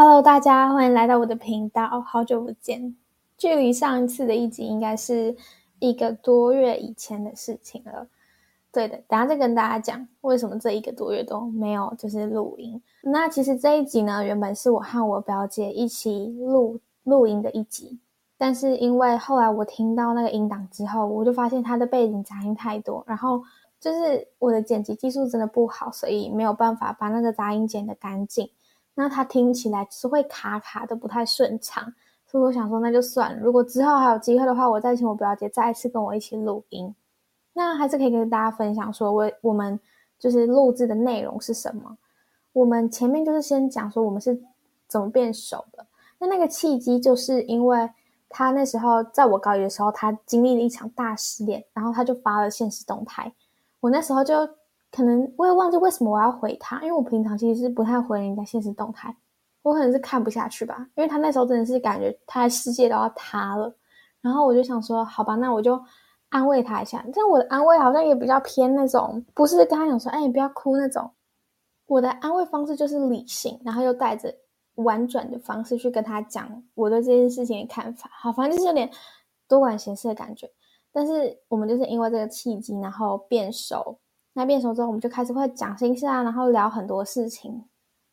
Hello，大家欢迎来到我的频道，好久不见。距离上一次的一集应该是一个多月以前的事情了。对的，等下再跟大家讲为什么这一个多月都没有就是录音。那其实这一集呢，原本是我和我表姐一起录录音的一集，但是因为后来我听到那个音档之后，我就发现它的背景杂音太多，然后就是我的剪辑技术真的不好，所以没有办法把那个杂音剪得干净。那它听起来是会卡卡的，不太顺畅，所以我想说那就算了。如果之后还有机会的话，我再请我表姐再一次跟我一起录音。那还是可以跟大家分享说，我我们就是录制的内容是什么。我们前面就是先讲说我们是怎么变熟的。那那个契机就是因为他那时候在我高一的时候，他经历了一场大失恋，然后他就发了现实动态。我那时候就。可能我也忘记为什么我要回他，因为我平常其实是不太回人家现实动态，我可能是看不下去吧，因为他那时候真的是感觉他的世界都要塌了，然后我就想说，好吧，那我就安慰他一下。但我的安慰好像也比较偏那种，不是跟他讲说，哎，你不要哭那种。我的安慰方式就是理性，然后又带着婉转的方式去跟他讲我对这件事情的看法。好，反正就是有点多管闲事的感觉。但是我们就是因为这个契机，然后变熟。那变熟之后，我们就开始会讲心事啊，然后聊很多事情。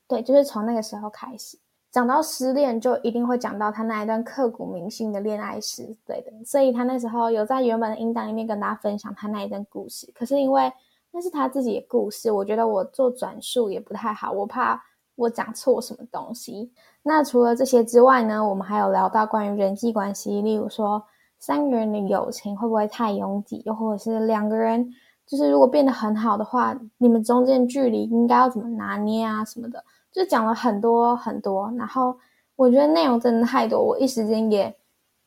对，就是从那个时候开始讲到失恋，就一定会讲到他那一段刻骨铭心的恋爱史。对的，所以他那时候有在原本的音档里面跟大家分享他那一段故事。可是因为那是他自己的故事，我觉得我做转述也不太好，我怕我讲错什么东西。那除了这些之外呢，我们还有聊到关于人际关系，例如说三个人的友情会不会太拥挤，又或者是两个人。就是如果变得很好的话，你们中间距离应该要怎么拿捏啊什么的，就讲了很多很多。然后我觉得内容真的太多，我一时间也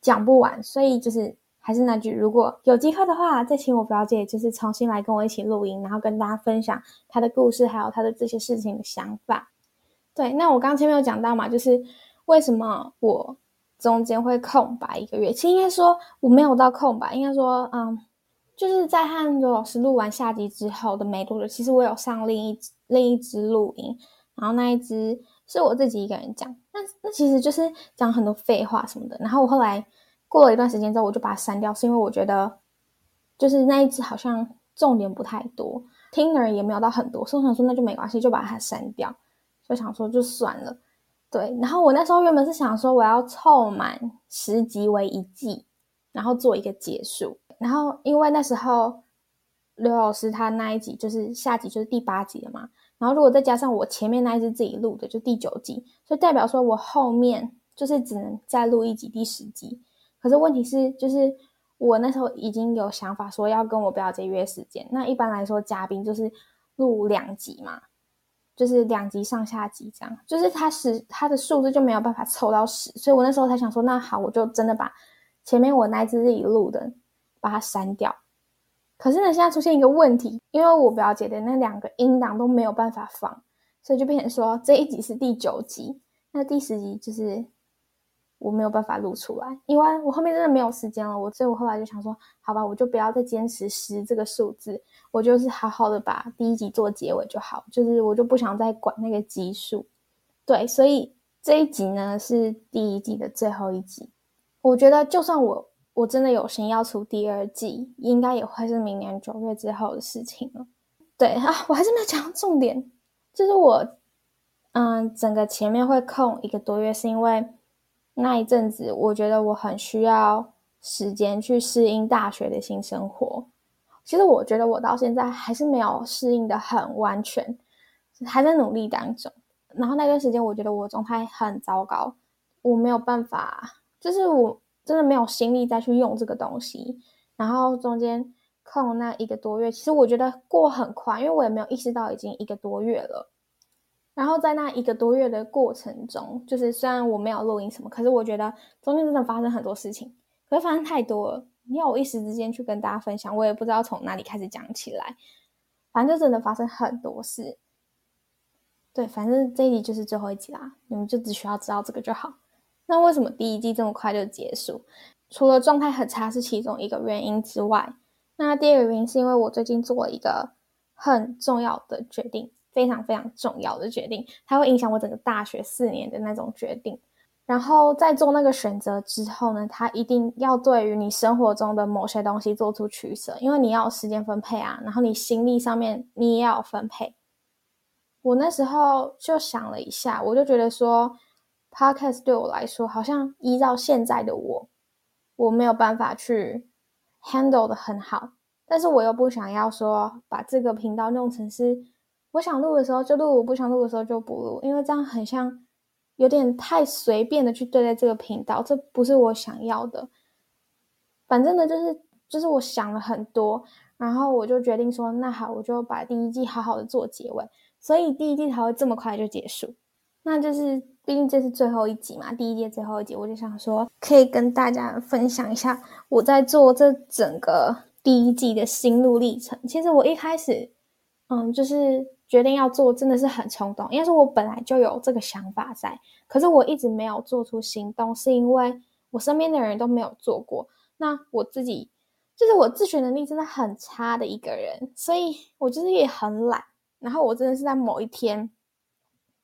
讲不完。所以就是还是那句，如果有机会的话，再请我表姐就是重新来跟我一起录音，然后跟大家分享她的故事，还有她的这些事情的想法。对，那我刚前面有讲到嘛，就是为什么我中间会空白一个月？其实应该说我没有到空白，应该说嗯。就是在和刘老师录完下集之后的没多久，其实我有上另一另一支录音，然后那一支是我自己一个人讲，那那其实就是讲很多废话什么的。然后我后来过了一段时间之后，我就把它删掉，是因为我觉得就是那一支好像重点不太多，听的人也没有到很多，所以我想说那就没关系，就把它删掉。就想说就算了，对。然后我那时候原本是想说我要凑满十集为一季，然后做一个结束。然后，因为那时候刘老师他那一集就是下集，就是第八集了嘛。然后，如果再加上我前面那一集自己录的，就第九集，所以代表说我后面就是只能再录一集第十集。可是问题是，就是我那时候已经有想法说要跟我表姐约时间。那一般来说，嘉宾就是录两集嘛，就是两集上下集这样，就是他是他的数字就没有办法凑到十。所以我那时候才想说，那好，我就真的把前面我那一集自己录的。把它删掉，可是呢，现在出现一个问题，因为我表姐的那两个音档都没有办法放，所以就变成说这一集是第九集，那第十集就是我没有办法录出来，因为我后面真的没有时间了。我所以，我后来就想说，好吧，我就不要再坚持十这个数字，我就是好好的把第一集做结尾就好，就是我就不想再管那个集数。对，所以这一集呢是第一季的最后一集，我觉得就算我。我真的有心要出第二季，应该也会是明年九月之后的事情了。对啊，我还是没有讲重点，就是我，嗯，整个前面会空一个多月，是因为那一阵子我觉得我很需要时间去适应大学的新生活。其实我觉得我到现在还是没有适应得很完全，还在努力当中。然后那段时间，我觉得我状态很糟糕，我没有办法，就是我。真的没有心力再去用这个东西，然后中间空那一个多月，其实我觉得过很快，因为我也没有意识到已经一个多月了。然后在那一个多月的过程中，就是虽然我没有录音什么，可是我觉得中间真的发生很多事情，可是发生太多了，你要我一时之间去跟大家分享，我也不知道从哪里开始讲起来。反正就真的发生很多事。对，反正这一集就是最后一集啦，你们就只需要知道这个就好。那为什么第一季这么快就结束？除了状态很差是其中一个原因之外，那第二个原因是因为我最近做了一个很重要的决定，非常非常重要的决定，它会影响我整个大学四年的那种决定。然后在做那个选择之后呢，它一定要对于你生活中的某些东西做出取舍，因为你要有时间分配啊，然后你心力上面你也要分配。我那时候就想了一下，我就觉得说，Podcast 对我来说，好像依照现在的我，我没有办法去 handle 的很好，但是我又不想要说把这个频道弄成是我想录的时候就录，我不想录的时候就不录，因为这样很像。有点太随便的去对待这个频道，这不是我想要的。反正呢，就是就是我想了很多，然后我就决定说，那好，我就把第一季好好的做结尾，所以第一季才会这么快就结束。那就是毕竟这是最后一集嘛，第一季最后一集，我就想说可以跟大家分享一下我在做这整个第一季的心路历程。其实我一开始，嗯，就是。决定要做真的是很冲动，因为是我本来就有这个想法在，可是我一直没有做出行动，是因为我身边的人都没有做过。那我自己就是我自学能力真的很差的一个人，所以我就是也很懒。然后我真的是在某一天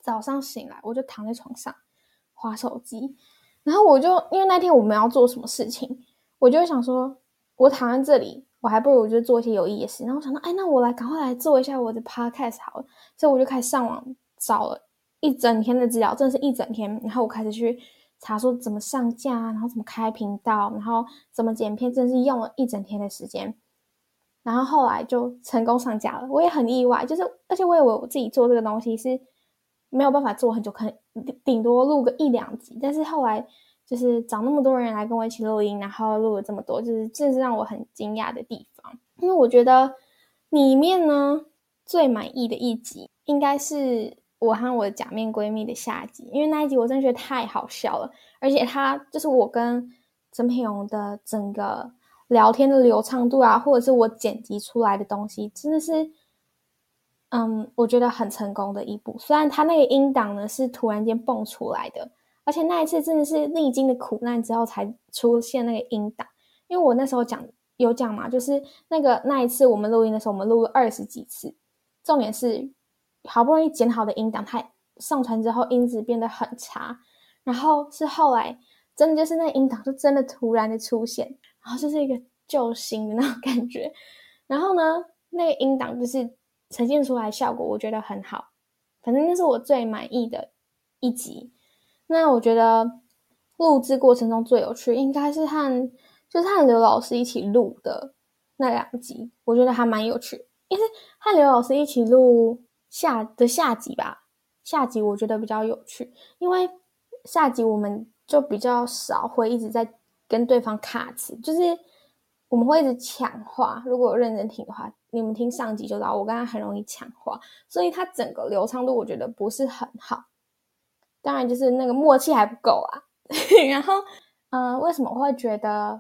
早上醒来，我就躺在床上划手机，然后我就因为那天我们要做什么事情，我就想说，我躺在这里。我还不如我就做一些有意义的事，然后想到，哎，那我来赶快来做一下我的 podcast 好了，所以我就开始上网找了一整天的资料，真的是一整天。然后我开始去查说怎么上架，然后怎么开频道，然后怎么剪片，真的是用了一整天的时间。然后后来就成功上架了，我也很意外，就是而且我以为我自己做这个东西是没有办法做很久，可能顶多录个一两集，但是后来。就是找那么多人来跟我一起录音，然后录了这么多，就是这是让我很惊讶的地方。因为我觉得里面呢最满意的一集，应该是我和我假面闺蜜的下集，因为那一集我真的觉得太好笑了，而且它就是我跟陈品荣的整个聊天的流畅度啊，或者是我剪辑出来的东西，真的是，嗯，我觉得很成功的一步。虽然它那个音档呢是突然间蹦出来的。而且那一次真的是历经的苦难之后才出现那个音档，因为我那时候讲有讲嘛，就是那个那一次我们录音的时候，我们录了二十几次，重点是好不容易剪好的音档，它上传之后音质变得很差，然后是后来真的就是那个音档就真的突然的出现，然后就是一个救星的那种感觉，然后呢，那个音档就是呈现出来效果我觉得很好，反正那是我最满意的一集。那我觉得录制过程中最有趣，应该是和就是和刘老师一起录的那两集，我觉得还蛮有趣。因为和刘老师一起录下的下集吧，下集我觉得比较有趣，因为下集我们就比较少会一直在跟对方卡词，就是我们会一直抢话。如果认真听的话，你们听上集就知道，我跟他很容易抢话，所以他整个流畅度我觉得不是很好。当然，就是那个默契还不够啊。然后，嗯、呃，为什么我会觉得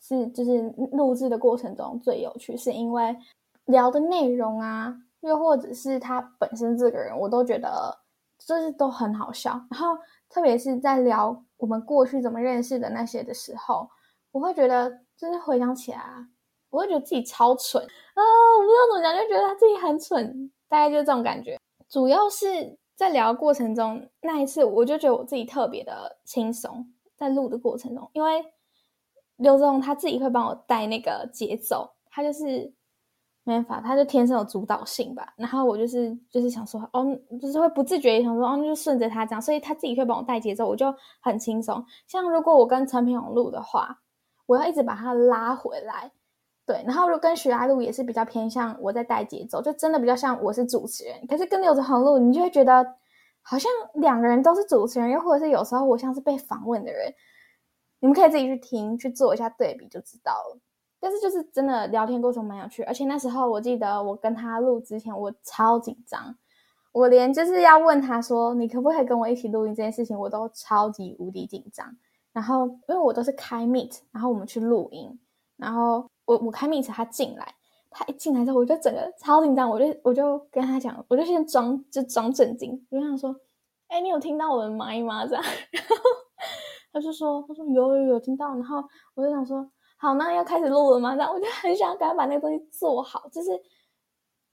是就是录制的过程中最有趣？是因为聊的内容啊，又或者是他本身这个人，我都觉得就是都很好笑。然后，特别是在聊我们过去怎么认识的那些的时候，我会觉得就是回想起来啊，我会觉得自己超蠢啊！我不知道怎么讲，就觉得他自己很蠢，大概就是这种感觉。主要是。在聊过程中，那一次我就觉得我自己特别的轻松，在录的过程中，因为刘宗他自己会帮我带那个节奏，他就是没办法，他就天生有主导性吧。然后我就是就是想说，哦，就是会不自觉想说，哦，那就顺着他这样，所以他自己会帮我带节奏，我就很轻松。像如果我跟陈品荣录的话，我要一直把他拉回来。对，然后跟徐阿路也是比较偏向我在带节奏，就真的比较像我是主持人。可是跟刘哲恒录，你就会觉得好像两个人都是主持人，又或者是有时候我像是被访问的人。你们可以自己去听，去做一下对比就知道了。但是就是真的聊天过程蛮有趣，而且那时候我记得我跟他录之前，我超紧张，我连就是要问他说你可不可以跟我一起录音这件事情，我都超级无敌紧张。然后因为我都是开 Meet，然后我们去录音，然后。我我开 Meet，他进来，他一进来之后，我就整个超紧张，我就我就跟他讲，我就先装就装正经，我就想说，哎，你有听到我的麦吗？这样，然后他就说，他说有有有听到，然后我就想说，好，那要开始录了吗？这样，我就很想赶快把那个东西做好，就是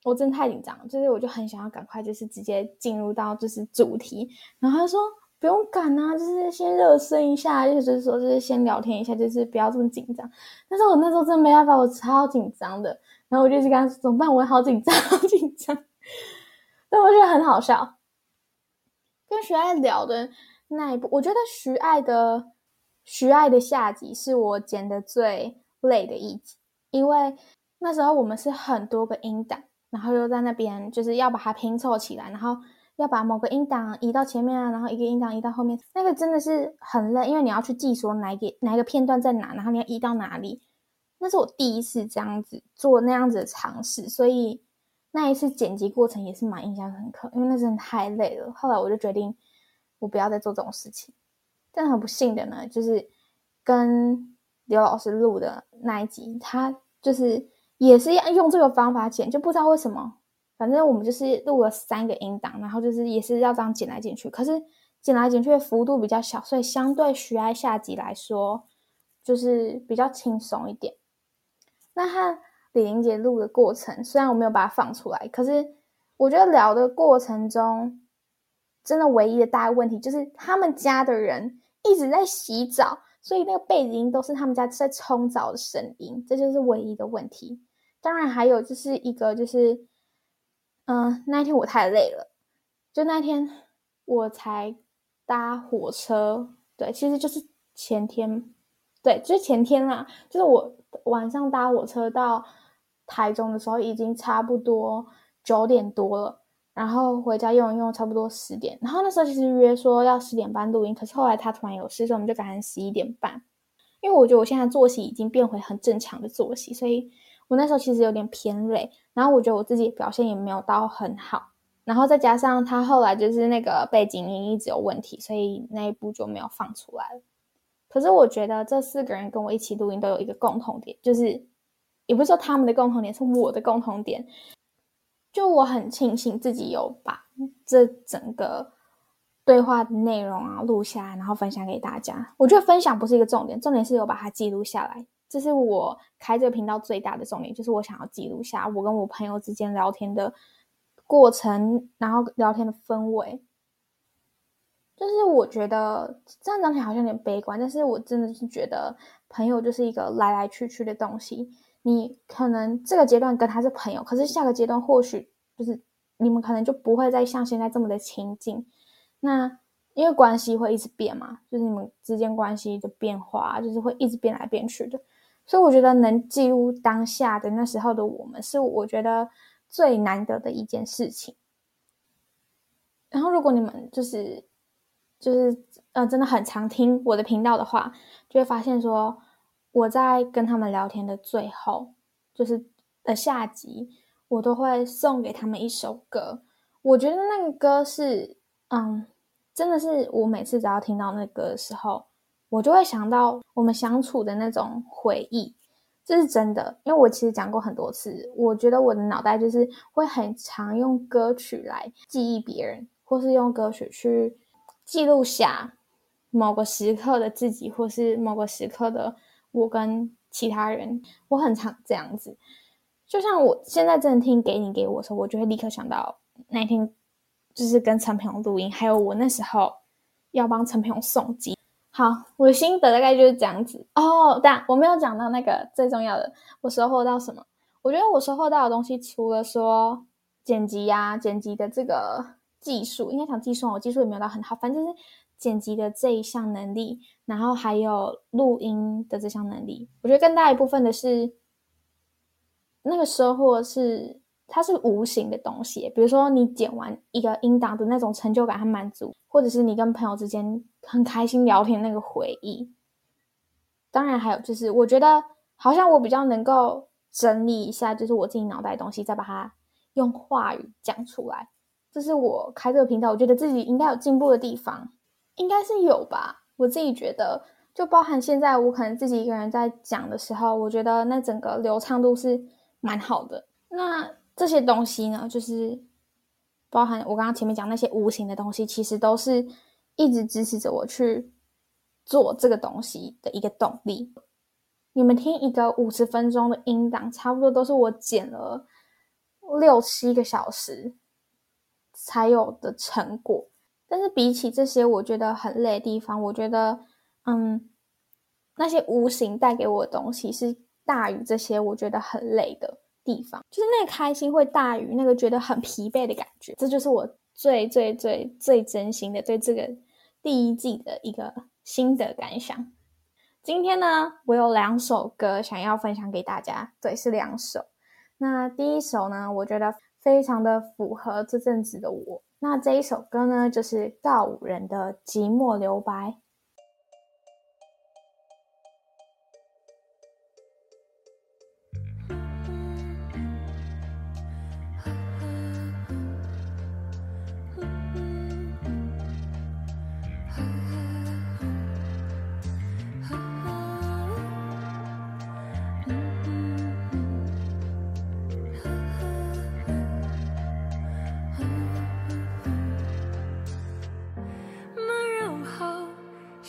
我真的太紧张，就是我就很想要赶快就是直接进入到就是主题，然后他说不用赶啊，就是先热身一下，就是说就是先聊天一下，就是不要这么紧张。但是我那时候真的没办法，我超紧张的，然后我就一直跟他说怎么办？我好紧张，好紧张。但我觉得很好笑，跟徐爱聊的那一部，我觉得徐爱的徐爱的下集是我剪的最累的一集，因为那时候我们是很多个音档。然后又在那边，就是要把它拼凑起来，然后要把某个音档移到前面啊，然后一个音档移到后面，那个真的是很累，因为你要去记说哪一个哪一个片段在哪，然后你要移到哪里。那是我第一次这样子做那样子的尝试，所以那一次剪辑过程也是蛮印象深刻，因为那真的太累了。后来我就决定，我不要再做这种事情。但很不幸的呢，就是跟刘老师录的那一集，他就是。也是要用这个方法剪，就不知道为什么，反正我们就是录了三个音档，然后就是也是要这样剪来剪去，可是剪来剪去的幅度比较小，所以相对徐爱下集来说，就是比较轻松一点。那和李玲杰录的过程，虽然我没有把它放出来，可是我觉得聊的过程中，真的唯一的大问题就是他们家的人一直在洗澡，所以那个背景音都是他们家在冲澡的声音，这就是唯一的问题。当然还有就是一个就是，嗯、那一天我太累了，就那天我才搭火车，对，其实就是前天，对，就是前天啦，就是我晚上搭火车到台中的时候已经差不多九点多了，然后回家用一用差不多十点，然后那时候其实约说要十点半录音，可是后来他突然有事，所以我们就改成十一点半，因为我觉得我现在作息已经变回很正常的作息，所以。我那时候其实有点偏累，然后我觉得我自己表现也没有到很好，然后再加上他后来就是那个背景音一直有问题，所以那一部就没有放出来了。可是我觉得这四个人跟我一起录音都有一个共同点，就是也不是说他们的共同点，是我的共同点。就我很庆幸自己有把这整个对话的内容啊录下来，然后分享给大家。我觉得分享不是一个重点，重点是有把它记录下来。这是我开这个频道最大的重点，就是我想要记录下我跟我朋友之间聊天的过程，然后聊天的氛围。就是我觉得这样讲起来好像有点悲观，但是我真的是觉得朋友就是一个来来去去的东西。你可能这个阶段跟他是朋友，可是下个阶段或许就是你们可能就不会再像现在这么的亲近。那因为关系会一直变嘛，就是你们之间关系的变化，就是会一直变来变去的。所以我觉得能记录当下的那时候的我们，是我觉得最难得的一件事情。然后，如果你们就是就是呃，真的很常听我的频道的话，就会发现说我在跟他们聊天的最后，就是的下集，我都会送给他们一首歌。我觉得那个歌是，嗯，真的是我每次只要听到那个歌的时候。我就会想到我们相处的那种回忆，这是真的。因为我其实讲过很多次，我觉得我的脑袋就是会很常用歌曲来记忆别人，或是用歌曲去记录下某个时刻的自己，或是某个时刻的我跟其他人。我很常这样子，就像我现在正听给你给我的时候，我就会立刻想到那天就是跟陈平录音，还有我那时候要帮陈平送机。好，我的心得大概就是这样子哦。但我没有讲到那个最重要的，我收获到什么？我觉得我收获到的东西，除了说剪辑呀、剪辑的这个技术，应该讲技术，我技术也没有到很好，反正就是剪辑的这一项能力，然后还有录音的这项能力，我觉得更大一部分的是那个收获是。它是无形的东西，比如说你剪完一个音档的那种成就感和满足，或者是你跟朋友之间很开心聊天那个回忆。当然还有就是，我觉得好像我比较能够整理一下，就是我自己脑袋的东西，再把它用话语讲出来。这是我开这个频道，我觉得自己应该有进步的地方，应该是有吧。我自己觉得，就包含现在我可能自己一个人在讲的时候，我觉得那整个流畅度是蛮好的。那。这些东西呢，就是包含我刚刚前面讲那些无形的东西，其实都是一直支持着我去做这个东西的一个动力。你们听一个五十分钟的音档，差不多都是我剪了，六七个小时才有的成果。但是比起这些我觉得很累的地方，我觉得，嗯，那些无形带给我的东西是大于这些我觉得很累的地方，就是那个开心会大于那个觉得很疲惫的感觉。这就是我最最最最真心的对这个第一季的一个心得感想。今天呢，我有两首歌想要分享给大家，对，是两首。那第一首呢，我觉得非常的符合这阵子的我。那这一首歌呢，就是告五人的《寂寞留白》。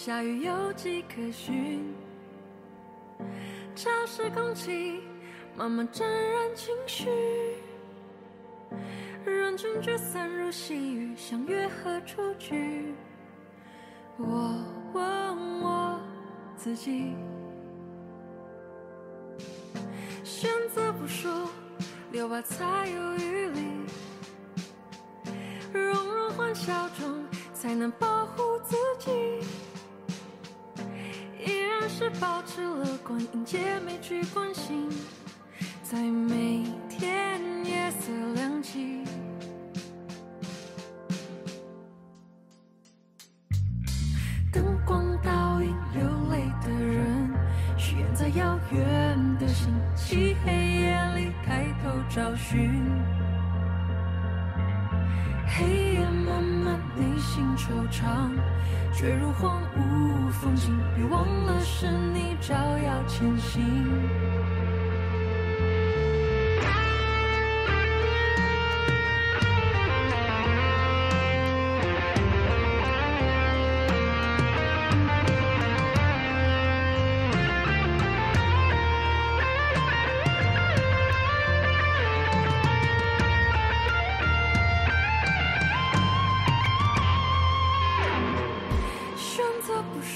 下雨有迹可循，潮湿空气慢慢沾染情绪，人群聚散如细雨，相约何处去？我问我自己，选择不说，留白才有余力，融入欢笑中才能保护自己。是保持乐观，迎接每句关心，在每天夜色亮起。灯光倒影流泪的人，许愿在遥远的星际黑夜里抬头找寻。黑夜漫漫，内心惆怅，坠入荒芜风景。别忘了，是你照耀前行。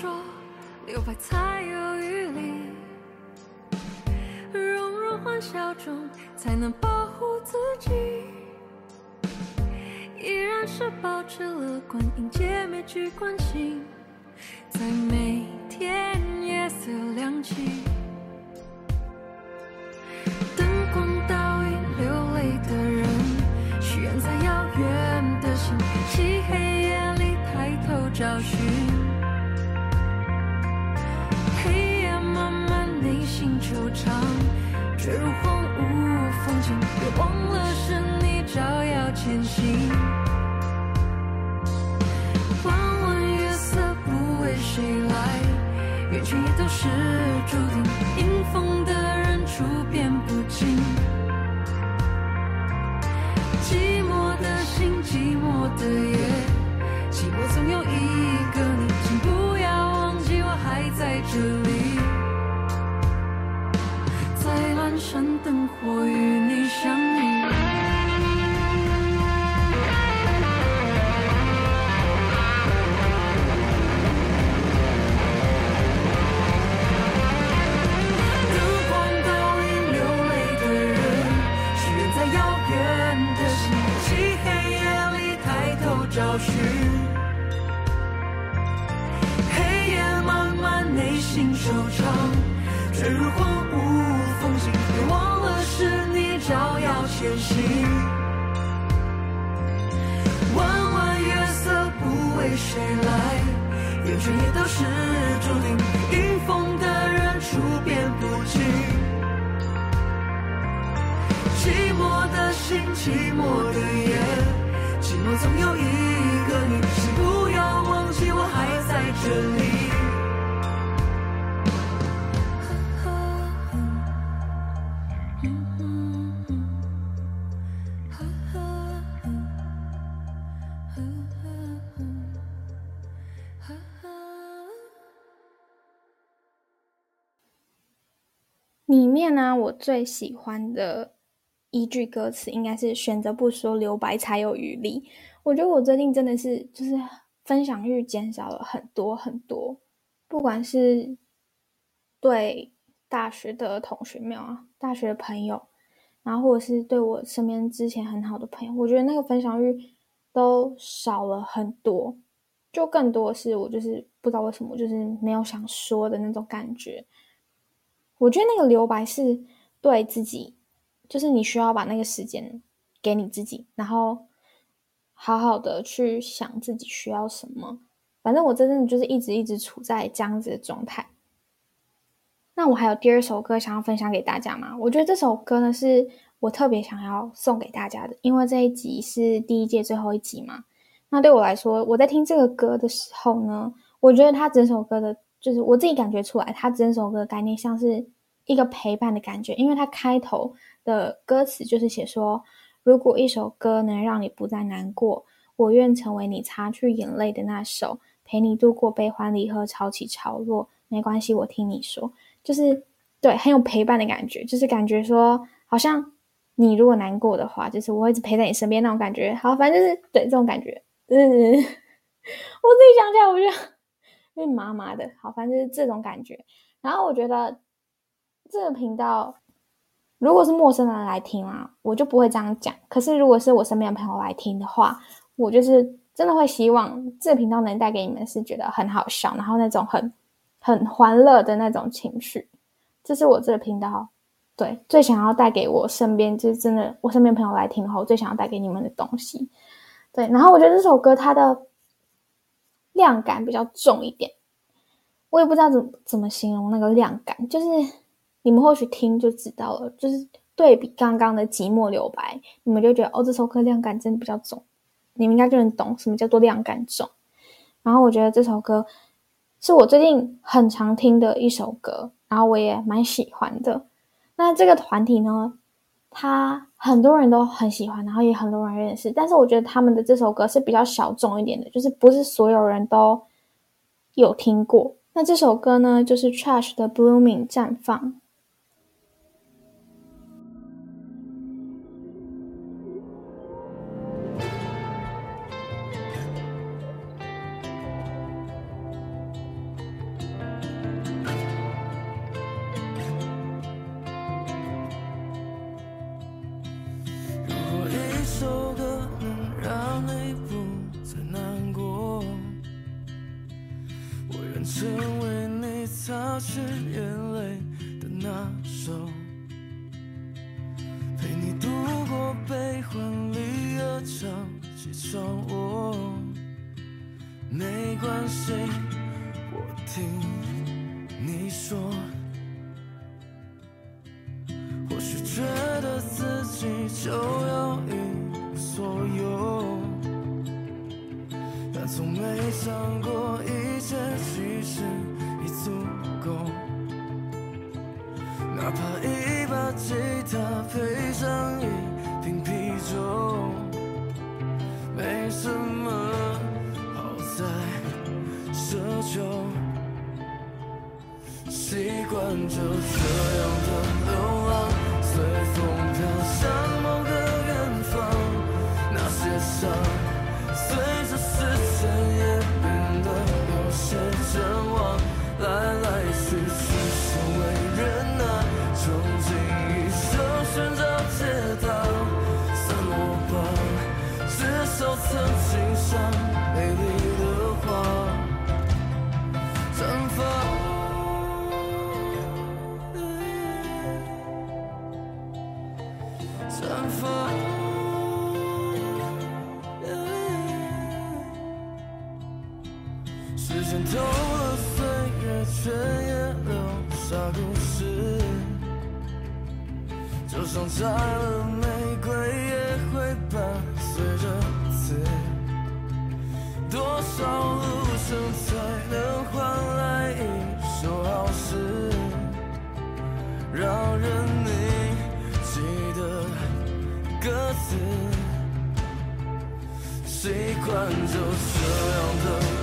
说留白才有余力，融入欢笑中才能保护自己，依然是保持乐观，迎接每句关心，在每天夜色亮起。灯光倒影流泪的人，许愿在遥远的星漆黑夜里抬头找寻。惆怅，坠入荒芜。风景，别忘了是你照耀前行。弯弯月色不为谁来，缘尽也都是注定。迎风的人注定珊灯火与你相遇。灯光倒影流泪的人，许愿在遥远的星际黑夜里抬头找寻。黑夜漫漫，内心惆怅，坠入荒前行，弯弯月色不为谁来，缘尽也都是注定。迎风的人处变不惊，寂寞的心，寂寞的夜，寂寞总有一个你，请不要忘记我还在这里。里面呢，我最喜欢的一句歌词，应该是选择不说，留白才有余力。我觉得我最近真的是就是分享欲减少了很多很多，不管是对大学的同学没有啊，大学的朋友，然后或者是对我身边之前很好的朋友，我觉得那个分享欲都少了很多，就更多是我就是不知道为什么，就是没有想说的那种感觉。我觉得那个留白是对自己，就是你需要把那个时间给你自己，然后好好的去想自己需要什么。反正我真的就是一直一直处在这样子的状态。那我还有第二首歌想要分享给大家吗？我觉得这首歌呢是我特别想要送给大家的，因为这一集是第一届最后一集嘛。那对我来说，我在听这个歌的时候呢，我觉得它整首歌的。就是我自己感觉出来，他整首歌的概念像是一个陪伴的感觉，因为他开头的歌词就是写说：“如果一首歌能让你不再难过，我愿成为你擦去眼泪的那首，陪你度过悲欢离合，潮起潮落，没关系，我听你说。”就是对，很有陪伴的感觉，就是感觉说，好像你如果难过的话，就是我会一直陪在你身边那种感觉。好，反正就是对这种感觉，嗯，我自己想起来，我觉得。因为麻麻的，好，反正就是这种感觉。然后我觉得这个频道，如果是陌生人来听啊，我就不会这样讲。可是如果是我身边的朋友来听的话，我就是真的会希望这个频道能带给你们是觉得很好笑，然后那种很很欢乐的那种情绪。这是我这个频道对最想要带给我身边，就是真的我身边朋友来听后，最想要带给你们的东西。对，然后我觉得这首歌它的。量感比较重一点，我也不知道怎么怎么形容那个量感，就是你们或许听就知道了，就是对比刚刚的寂寞留白，你们就觉得哦，这首歌量感真的比较重，你们应该就能懂什么叫做量感重。然后我觉得这首歌是我最近很常听的一首歌，然后我也蛮喜欢的。那这个团体呢，他很多人都很喜欢，然后也很多人认识。但是我觉得他们的这首歌是比较小众一点的，就是不是所有人都有听过。那这首歌呢，就是 Trash 的 Blooming 绽放。能为你擦去眼泪的那首陪你度过悲欢离合潮起潮落没关系我听你说或许觉得自己就要一无所有但从没想随着换走这样的。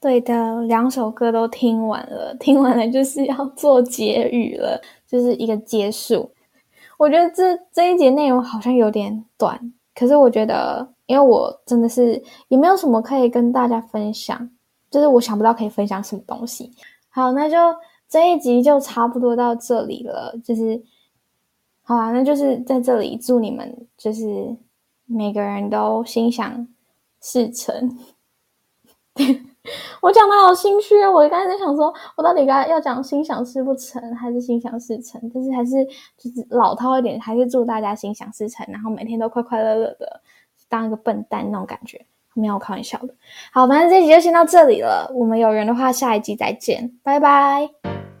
对的，两首歌都听完了，听完了就是要做结语了，就是一个结束。我觉得这这一节内容好像有点短，可是我觉得，因为我真的是也没有什么可以跟大家分享，就是我想不到可以分享什么东西。好，那就这一集就差不多到这里了。就是，好啊，那就是在这里祝你们，就是每个人都心想事成。我讲的好心虚！我刚才在想说，我到底该要讲心想事不成，还是心想事成？但是还是就是老套一点，还是祝大家心想事成，然后每天都快快乐乐的，当一个笨蛋那种感觉。没有开玩笑的，好，反正这集就先到这里了。我们有缘的话，下一集再见，拜拜。